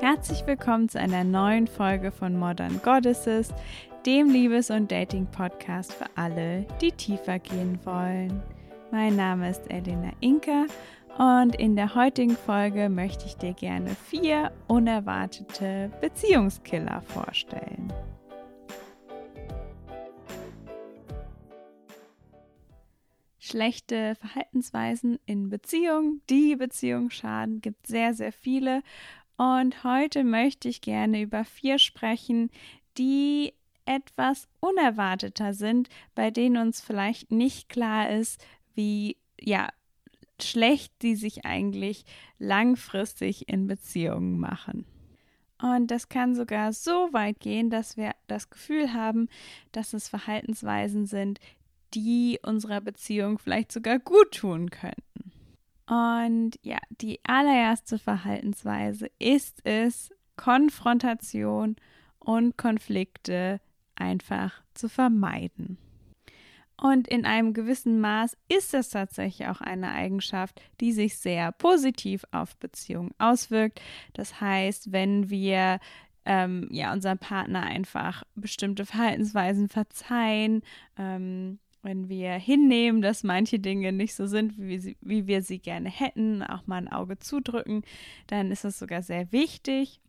Herzlich willkommen zu einer neuen Folge von Modern Goddesses, dem Liebes- und Dating-Podcast für alle, die tiefer gehen wollen. Mein Name ist Elena Inka und in der heutigen Folge möchte ich dir gerne vier unerwartete Beziehungskiller vorstellen. Schlechte Verhaltensweisen in Beziehungen, die Beziehung schaden, gibt sehr, sehr viele und heute möchte ich gerne über vier sprechen, die etwas unerwarteter sind, bei denen uns vielleicht nicht klar ist, wie ja schlecht die sich eigentlich langfristig in Beziehungen machen. Und das kann sogar so weit gehen, dass wir das Gefühl haben, dass es Verhaltensweisen sind, die unserer Beziehung vielleicht sogar gut tun könnten. Und ja, die allererste Verhaltensweise ist es, Konfrontation und Konflikte einfach zu vermeiden. Und in einem gewissen Maß ist es tatsächlich auch eine Eigenschaft, die sich sehr positiv auf Beziehungen auswirkt. Das heißt, wenn wir ähm, ja unserem Partner einfach bestimmte Verhaltensweisen verzeihen, ähm, wenn wir hinnehmen, dass manche Dinge nicht so sind, wie wir, sie, wie wir sie gerne hätten, auch mal ein Auge zudrücken, dann ist es sogar sehr wichtig.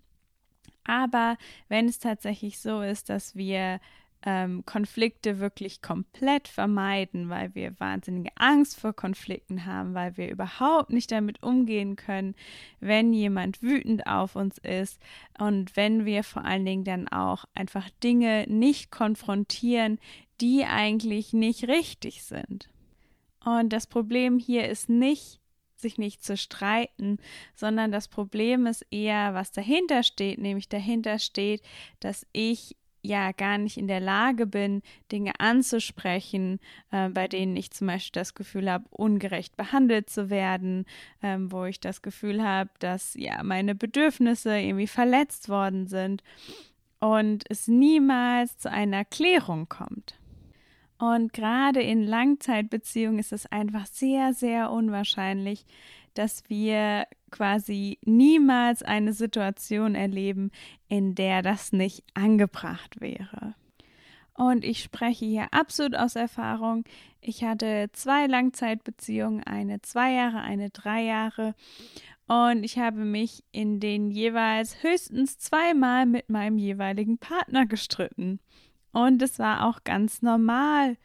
Aber wenn es tatsächlich so ist, dass wir ähm, Konflikte wirklich komplett vermeiden, weil wir wahnsinnige Angst vor Konflikten haben, weil wir überhaupt nicht damit umgehen können, wenn jemand wütend auf uns ist und wenn wir vor allen Dingen dann auch einfach Dinge nicht konfrontieren, die eigentlich nicht richtig sind. Und das Problem hier ist nicht, sich nicht zu streiten, sondern das Problem ist eher, was dahinter steht, nämlich dahinter steht, dass ich ja gar nicht in der Lage bin, Dinge anzusprechen, äh, bei denen ich zum Beispiel das Gefühl habe, ungerecht behandelt zu werden, ähm, wo ich das Gefühl habe, dass ja meine Bedürfnisse irgendwie verletzt worden sind und es niemals zu einer Klärung kommt. Und gerade in Langzeitbeziehungen ist es einfach sehr, sehr unwahrscheinlich, dass wir quasi niemals eine Situation erleben, in der das nicht angebracht wäre. Und ich spreche hier absolut aus Erfahrung. Ich hatte zwei Langzeitbeziehungen, eine zwei Jahre, eine drei Jahre. Und ich habe mich in den jeweils höchstens zweimal mit meinem jeweiligen Partner gestritten. Und es war auch ganz normal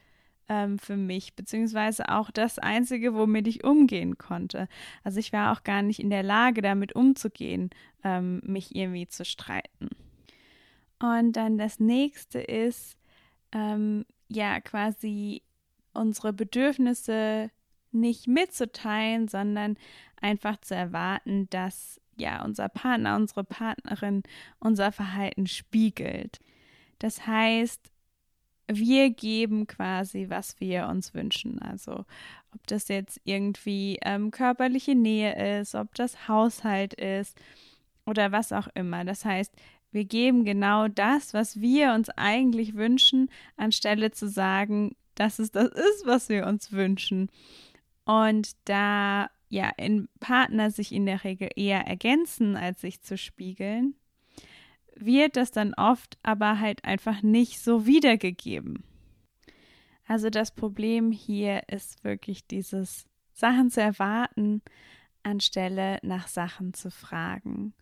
ähm, für mich, beziehungsweise auch das Einzige, womit ich umgehen konnte. Also ich war auch gar nicht in der Lage, damit umzugehen, ähm, mich irgendwie zu streiten. Und dann das nächste ist, ähm, ja, quasi unsere Bedürfnisse nicht mitzuteilen, sondern einfach zu erwarten, dass ja unser Partner, unsere Partnerin unser Verhalten spiegelt. Das heißt, wir geben quasi, was wir uns wünschen. Also ob das jetzt irgendwie ähm, körperliche Nähe ist, ob das Haushalt ist oder was auch immer. Das heißt, wir geben genau das, was wir uns eigentlich wünschen, anstelle zu sagen, dass es das ist, was wir uns wünschen. Und da ja in Partner sich in der Regel eher ergänzen, als sich zu spiegeln, wird das dann oft aber halt einfach nicht so wiedergegeben. Also das Problem hier ist wirklich dieses Sachen zu erwarten, anstelle nach Sachen zu fragen.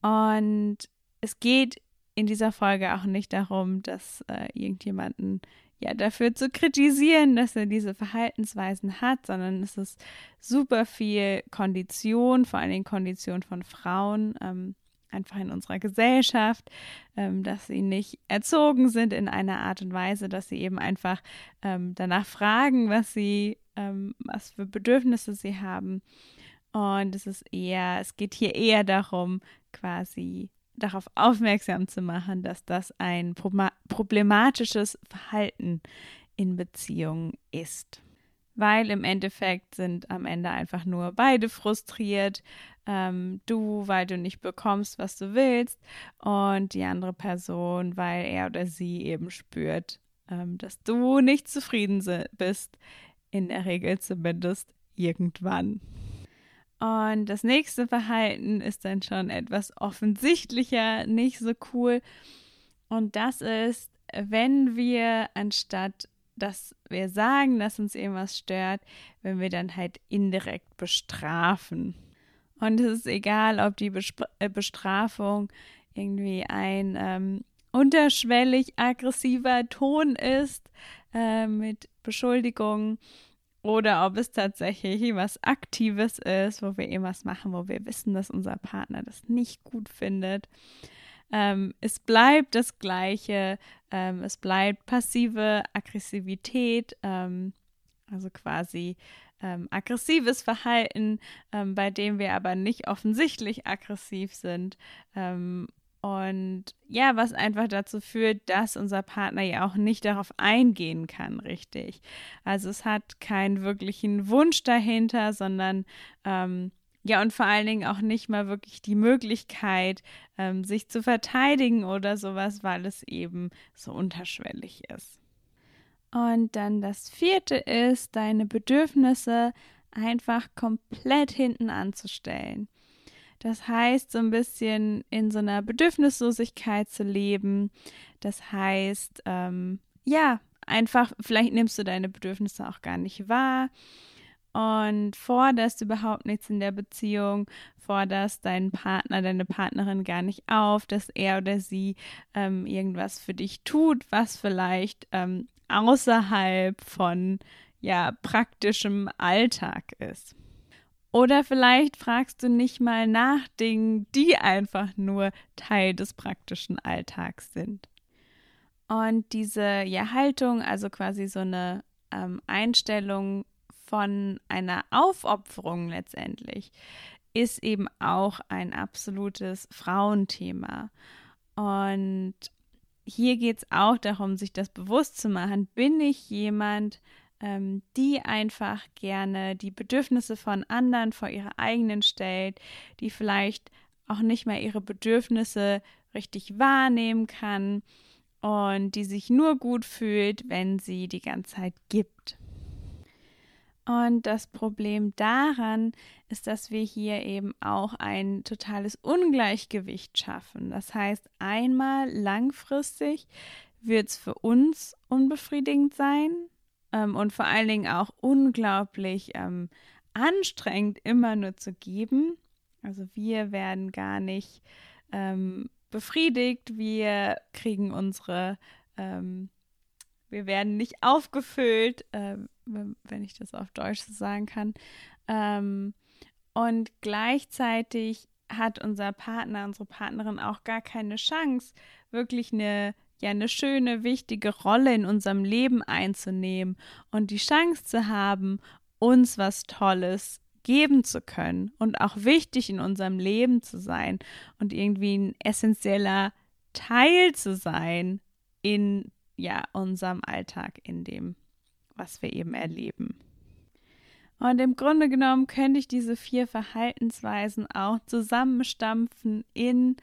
Und es geht in dieser Folge auch nicht darum, dass äh, irgendjemanden ja dafür zu kritisieren, dass er diese Verhaltensweisen hat, sondern es ist super viel Kondition, vor allen Dingen Kondition von Frauen, ähm, einfach in unserer Gesellschaft, ähm, dass sie nicht erzogen sind in einer Art und Weise, dass sie eben einfach ähm, danach fragen, was sie, ähm, was für Bedürfnisse sie haben. Und es ist eher, es geht hier eher darum, quasi darauf aufmerksam zu machen, dass das ein problematisches Verhalten in Beziehungen ist. Weil im Endeffekt sind am Ende einfach nur beide frustriert ähm, du, weil du nicht bekommst, was du willst, und die andere Person, weil er oder sie eben spürt, ähm, dass du nicht zufrieden bist, in der Regel zumindest irgendwann. Und das nächste Verhalten ist dann schon etwas offensichtlicher, nicht so cool. Und das ist, wenn wir anstatt dass wir sagen, dass uns irgendwas stört, wenn wir dann halt indirekt bestrafen. Und es ist egal, ob die äh, Bestrafung irgendwie ein ähm, unterschwellig aggressiver Ton ist äh, mit Beschuldigungen oder ob es tatsächlich was Aktives ist, wo wir irgendwas machen, wo wir wissen, dass unser Partner das nicht gut findet. Ähm, es bleibt das Gleiche. Ähm, es bleibt passive Aggressivität, ähm, also quasi ähm, aggressives Verhalten, ähm, bei dem wir aber nicht offensichtlich aggressiv sind ähm, und ja, was einfach dazu führt, dass unser Partner ja auch nicht darauf eingehen kann, richtig. Also es hat keinen wirklichen Wunsch dahinter, sondern ja, und vor allen Dingen auch nicht mal wirklich die Möglichkeit, ähm, sich zu verteidigen oder sowas, weil es eben so unterschwellig ist. Und dann das vierte ist, deine Bedürfnisse einfach komplett hinten anzustellen. Das heißt, so ein bisschen in so einer Bedürfnislosigkeit zu leben. Das heißt, ähm, ja, einfach, vielleicht nimmst du deine Bedürfnisse auch gar nicht wahr und forderst überhaupt nichts in der Beziehung, forderst deinen Partner, deine Partnerin gar nicht auf, dass er oder sie ähm, irgendwas für dich tut, was vielleicht ähm, außerhalb von ja praktischem Alltag ist. Oder vielleicht fragst du nicht mal nach Dingen, die einfach nur Teil des praktischen Alltags sind. Und diese ja, Haltung, also quasi so eine ähm, Einstellung von einer Aufopferung letztendlich, ist eben auch ein absolutes Frauenthema. Und hier geht es auch darum, sich das bewusst zu machen. Bin ich jemand, ähm, die einfach gerne die Bedürfnisse von anderen vor ihre eigenen stellt, die vielleicht auch nicht mehr ihre Bedürfnisse richtig wahrnehmen kann und die sich nur gut fühlt, wenn sie die ganze Zeit gibt. Und das Problem daran ist, dass wir hier eben auch ein totales Ungleichgewicht schaffen. Das heißt, einmal langfristig wird es für uns unbefriedigend sein, ähm, und vor allen Dingen auch unglaublich ähm, anstrengend immer nur zu geben. Also wir werden gar nicht ähm, befriedigt, wir kriegen unsere, ähm, wir werden nicht aufgefüllt, äh, wenn ich das auf Deutsch so sagen kann. Ähm, und gleichzeitig hat unser Partner, unsere Partnerin auch gar keine Chance, wirklich eine ja eine schöne, wichtige Rolle in unserem Leben einzunehmen und die Chance zu haben, uns was Tolles geben zu können und auch wichtig in unserem Leben zu sein und irgendwie ein essentieller Teil zu sein in ja unserem Alltag, in dem, was wir eben erleben. Und im Grunde genommen könnte ich diese vier Verhaltensweisen auch zusammenstampfen in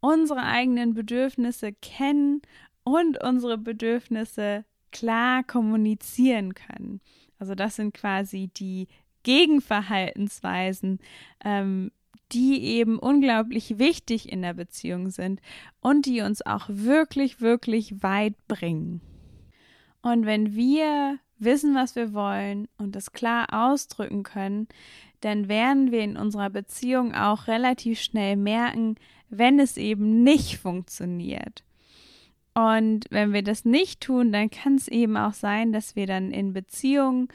unsere eigenen Bedürfnisse kennen und unsere Bedürfnisse klar kommunizieren können. Also das sind quasi die Gegenverhaltensweisen, ähm, die eben unglaublich wichtig in der Beziehung sind und die uns auch wirklich, wirklich weit bringen. Und wenn wir wissen, was wir wollen und das klar ausdrücken können, dann werden wir in unserer Beziehung auch relativ schnell merken, wenn es eben nicht funktioniert. Und wenn wir das nicht tun, dann kann es eben auch sein, dass wir dann in Beziehungen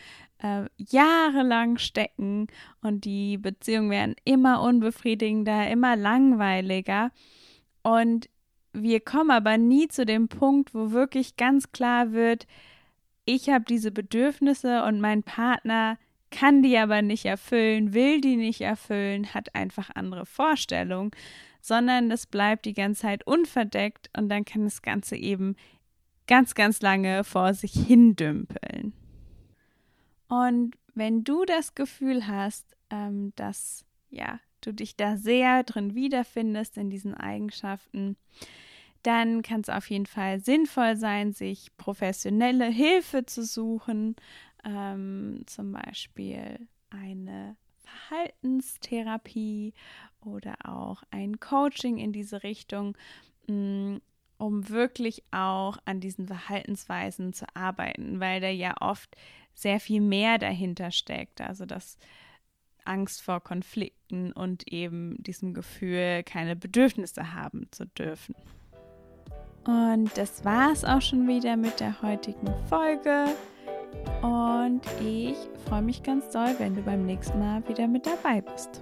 äh, jahrelang stecken und die Beziehungen werden immer unbefriedigender, immer langweiliger. Und wir kommen aber nie zu dem Punkt, wo wirklich ganz klar wird, ich habe diese Bedürfnisse und mein Partner kann die aber nicht erfüllen, will die nicht erfüllen, hat einfach andere Vorstellungen, sondern das bleibt die ganze Zeit unverdeckt und dann kann das Ganze eben ganz, ganz lange vor sich hindümpeln. Und wenn du das Gefühl hast, ähm, dass ja du dich da sehr drin wiederfindest in diesen Eigenschaften, dann kann es auf jeden Fall sinnvoll sein, sich professionelle Hilfe zu suchen, ähm, zum Beispiel eine Verhaltenstherapie oder auch ein Coaching in diese Richtung, mm, um wirklich auch an diesen Verhaltensweisen zu arbeiten, weil da ja oft sehr viel mehr dahinter steckt. Also das Angst vor Konflikten und eben diesem Gefühl, keine Bedürfnisse haben zu dürfen. Und das war es auch schon wieder mit der heutigen Folge. Und ich freue mich ganz doll, wenn du beim nächsten Mal wieder mit dabei bist.